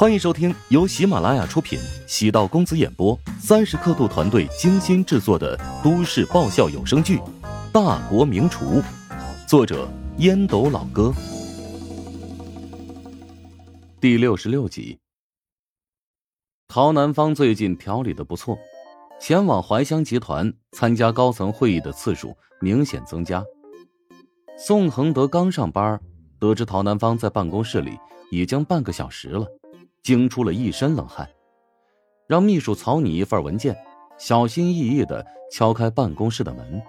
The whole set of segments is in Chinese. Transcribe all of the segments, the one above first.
欢迎收听由喜马拉雅出品、喜道公子演播、三十刻度团队精心制作的都市爆笑有声剧《大国名厨》，作者烟斗老哥，第六十六集。陶南方最近调理的不错，前往怀香集团参加高层会议的次数明显增加。宋恒德刚上班，得知陶南方在办公室里已经半个小时了。惊出了一身冷汗，让秘书草拟一份文件，小心翼翼的敲开办公室的门。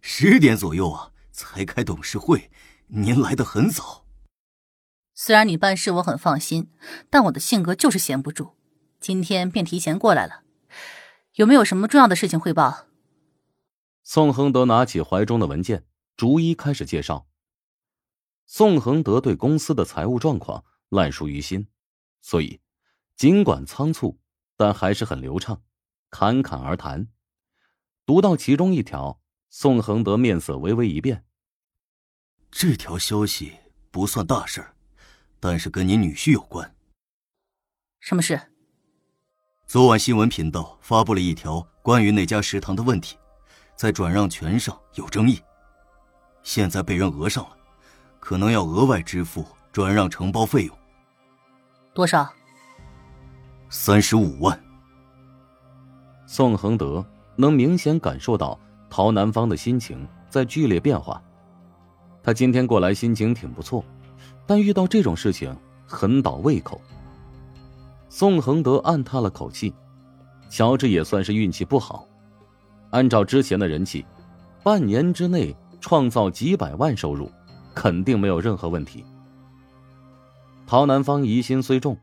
十点左右啊，才开董事会，您来的很早。虽然你办事我很放心，但我的性格就是闲不住，今天便提前过来了。有没有什么重要的事情汇报？宋恒德拿起怀中的文件，逐一开始介绍。宋恒德对公司的财务状况烂熟于心，所以尽管仓促，但还是很流畅，侃侃而谈。读到其中一条，宋恒德面色微微一变。这条消息不算大事但是跟你女婿有关。什么事？昨晚新闻频道发布了一条关于那家食堂的问题，在转让权上有争议，现在被人讹上了。可能要额外支付转让承包费用，多少？三十五万。宋恒德能明显感受到陶南方的心情在剧烈变化。他今天过来心情挺不错，但遇到这种事情很倒胃口。宋恒德暗叹了口气，乔治也算是运气不好。按照之前的人气，半年之内创造几百万收入。肯定没有任何问题。陶南方疑心虽重，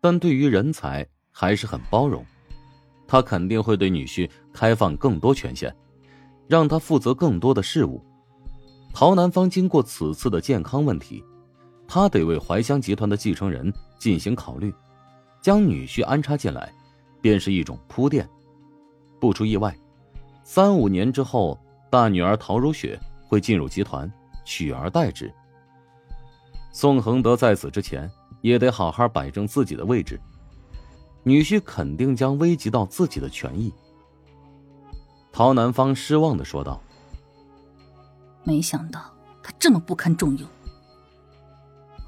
但对于人才还是很包容。他肯定会对女婿开放更多权限，让他负责更多的事务。陶南方经过此次的健康问题，他得为怀乡集团的继承人进行考虑，将女婿安插进来，便是一种铺垫。不出意外，三五年之后，大女儿陶如雪会进入集团。取而代之。宋恒德在此之前也得好好摆正自己的位置，女婿肯定将危及到自己的权益。陶南方失望的说道：“没想到他这么不堪重用。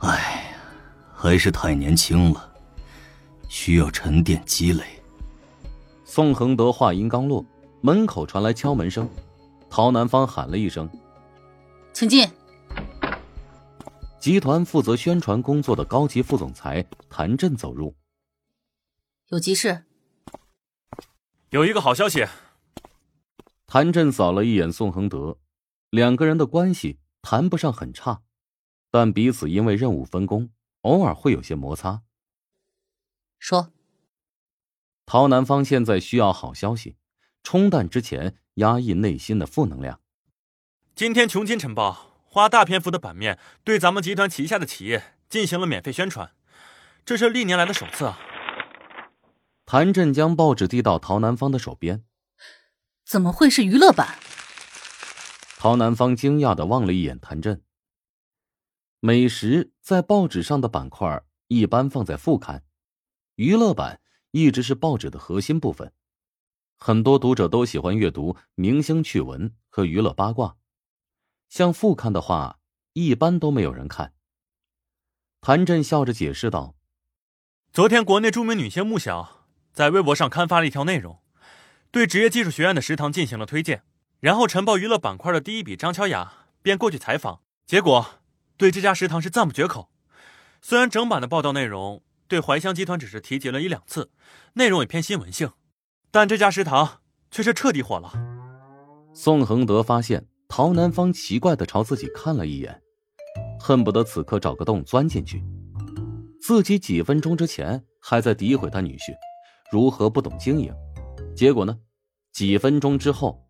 哎呀，还是太年轻了，需要沉淀积累。”宋恒德话音刚落，门口传来敲门声，陶南方喊了一声。请进。集团负责宣传工作的高级副总裁谭震走入。有急事。有一个好消息。谭震扫了一眼宋恒德，两个人的关系谈不上很差，但彼此因为任务分工，偶尔会有些摩擦。说。陶南方现在需要好消息，冲淡之前压抑内心的负能量。今天《穷金晨报》花大篇幅的版面对咱们集团旗下的企业进行了免费宣传，这是历年来的首次啊！谭震将报纸递到陶南方的手边，怎么会是娱乐版？陶南方惊讶的望了一眼谭震。美食在报纸上的板块一般放在副刊，娱乐版一直是报纸的核心部分，很多读者都喜欢阅读明星趣闻和娱乐八卦。像副刊的话，一般都没有人看。谭震笑着解释道：“昨天，国内著名女星穆晓在微博上刊发了一条内容，对职业技术学院的食堂进行了推荐。然后，晨报娱乐板块的第一笔张乔雅便过去采访，结果对这家食堂是赞不绝口。虽然整版的报道内容对怀乡集团只是提及了一两次，内容也偏新闻性，但这家食堂却是彻底火了。”宋恒德发现。陶南方奇怪的朝自己看了一眼，恨不得此刻找个洞钻进去。自己几分钟之前还在诋毁他女婿如何不懂经营，结果呢？几分钟之后，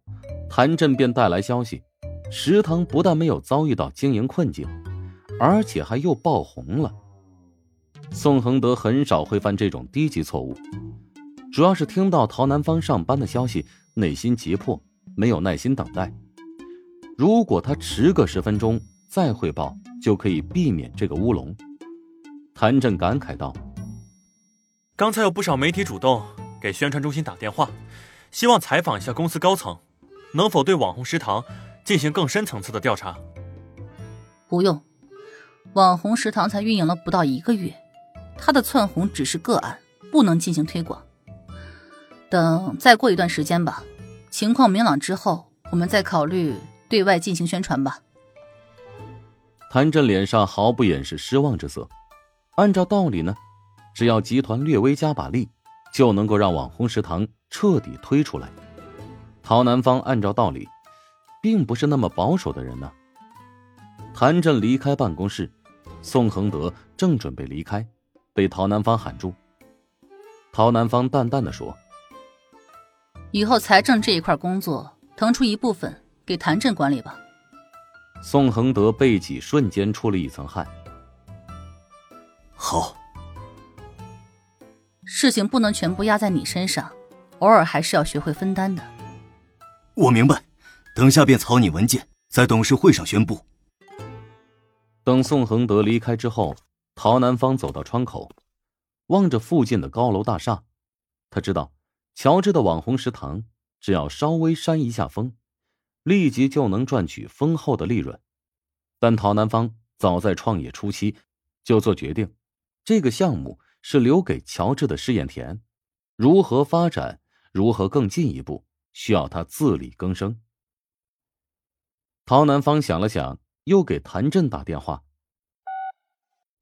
谭震便带来消息，食堂不但没有遭遇到经营困境，而且还又爆红了。宋恒德很少会犯这种低级错误，主要是听到陶南方上班的消息，内心急迫，没有耐心等待。如果他迟个十分钟再汇报，就可以避免这个乌龙。谭震感慨道：“刚才有不少媒体主动给宣传中心打电话，希望采访一下公司高层，能否对网红食堂进行更深层次的调查？”不用，网红食堂才运营了不到一个月，他的窜红只是个案，不能进行推广。等再过一段时间吧，情况明朗之后，我们再考虑对外进行宣传吧。谭震脸上毫不掩饰失望之色。按照道理呢，只要集团略微加把力，就能够让网红食堂彻底推出来。陶南方按照道理，并不是那么保守的人呢。谭震离开办公室，宋恒德正准备离开，被陶南方喊住。陶南方淡淡的说：“以后财政这一块工作，腾出一部分给谭震管理吧。”宋恒德背脊瞬间出了一层汗。好，事情不能全部压在你身上，偶尔还是要学会分担的。我明白，等下便草拟文件，在董事会上宣布。等宋恒德离开之后，陶南方走到窗口，望着附近的高楼大厦，他知道乔治的网红食堂只要稍微扇一下风。立即就能赚取丰厚的利润，但陶南方早在创业初期就做决定，这个项目是留给乔治的试验田，如何发展，如何更进一步，需要他自力更生。陶南方想了想，又给谭震打电话。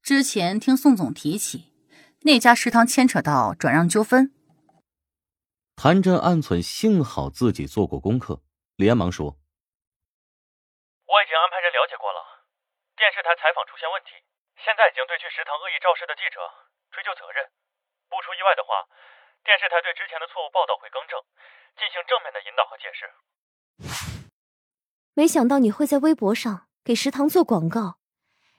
之前听宋总提起，那家食堂牵扯到转让纠纷。谭震暗忖，幸好自己做过功课。连忙说：“我已经安排人了解过了，电视台采访出现问题，现在已经对去食堂恶意肇事的记者追究责任。不出意外的话，电视台对之前的错误报道会更正，进行正面的引导和解释。”没想到你会在微博上给食堂做广告，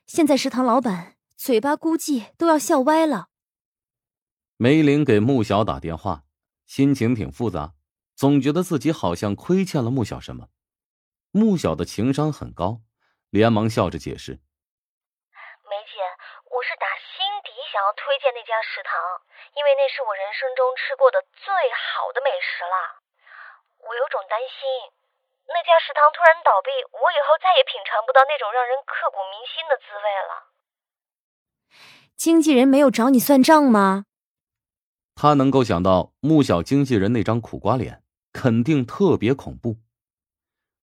现在食堂老板嘴巴估计都要笑歪了。梅林给穆小打电话，心情挺复杂。总觉得自己好像亏欠了穆小什么，穆小的情商很高，连忙笑着解释：“梅姐，我是打心底想要推荐那家食堂，因为那是我人生中吃过的最好的美食了。我有种担心，那家食堂突然倒闭，我以后再也品尝不到那种让人刻骨铭心的滋味了。”经纪人没有找你算账吗？他能够想到穆小经纪人那张苦瓜脸。肯定特别恐怖。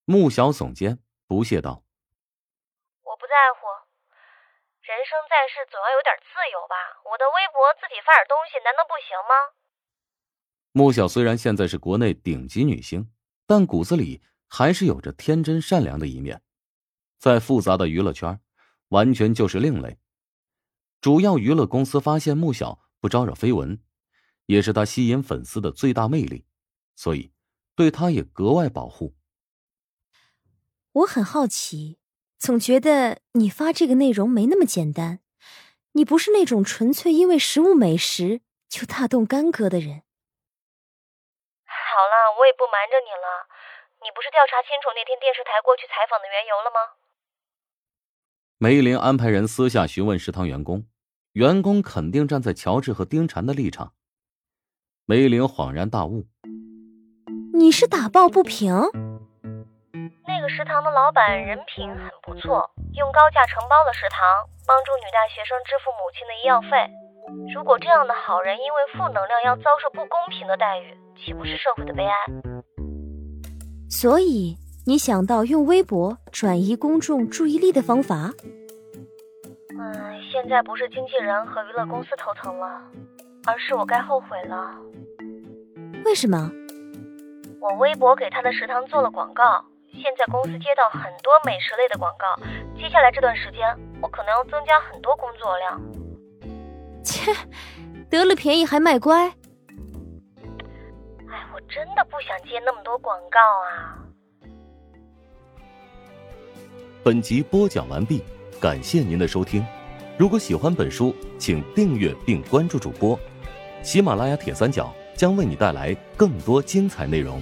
穆小耸肩，不屑道：“我不在乎，人生在世总要有点自由吧。我的微博自己发点东西，难道不行吗？”穆小虽然现在是国内顶级女星，但骨子里还是有着天真善良的一面，在复杂的娱乐圈，完全就是另类。主要娱乐公司发现穆小不招惹绯闻，也是他吸引粉丝的最大魅力，所以。对他也格外保护。我很好奇，总觉得你发这个内容没那么简单。你不是那种纯粹因为食物美食就大动干戈的人。好了，我也不瞒着你了。你不是调查清楚那天电视台过去采访的缘由了吗？梅林安排人私下询问食堂员工，员工肯定站在乔治和丁婵的立场。梅林恍然大悟。你是打抱不平？那个食堂的老板人品很不错，用高价承包了食堂，帮助女大学生支付母亲的医药费。如果这样的好人因为负能量要遭受不公平的待遇，岂不是社会的悲哀？所以你想到用微博转移公众注意力的方法？嗯，现在不是经纪人和娱乐公司头疼了，而是我该后悔了。为什么？我微博给他的食堂做了广告，现在公司接到很多美食类的广告，接下来这段时间我可能要增加很多工作量。切，得了便宜还卖乖。哎，我真的不想接那么多广告啊。本集播讲完毕，感谢您的收听。如果喜欢本书，请订阅并关注主播。喜马拉雅铁三角。将为你带来更多精彩内容。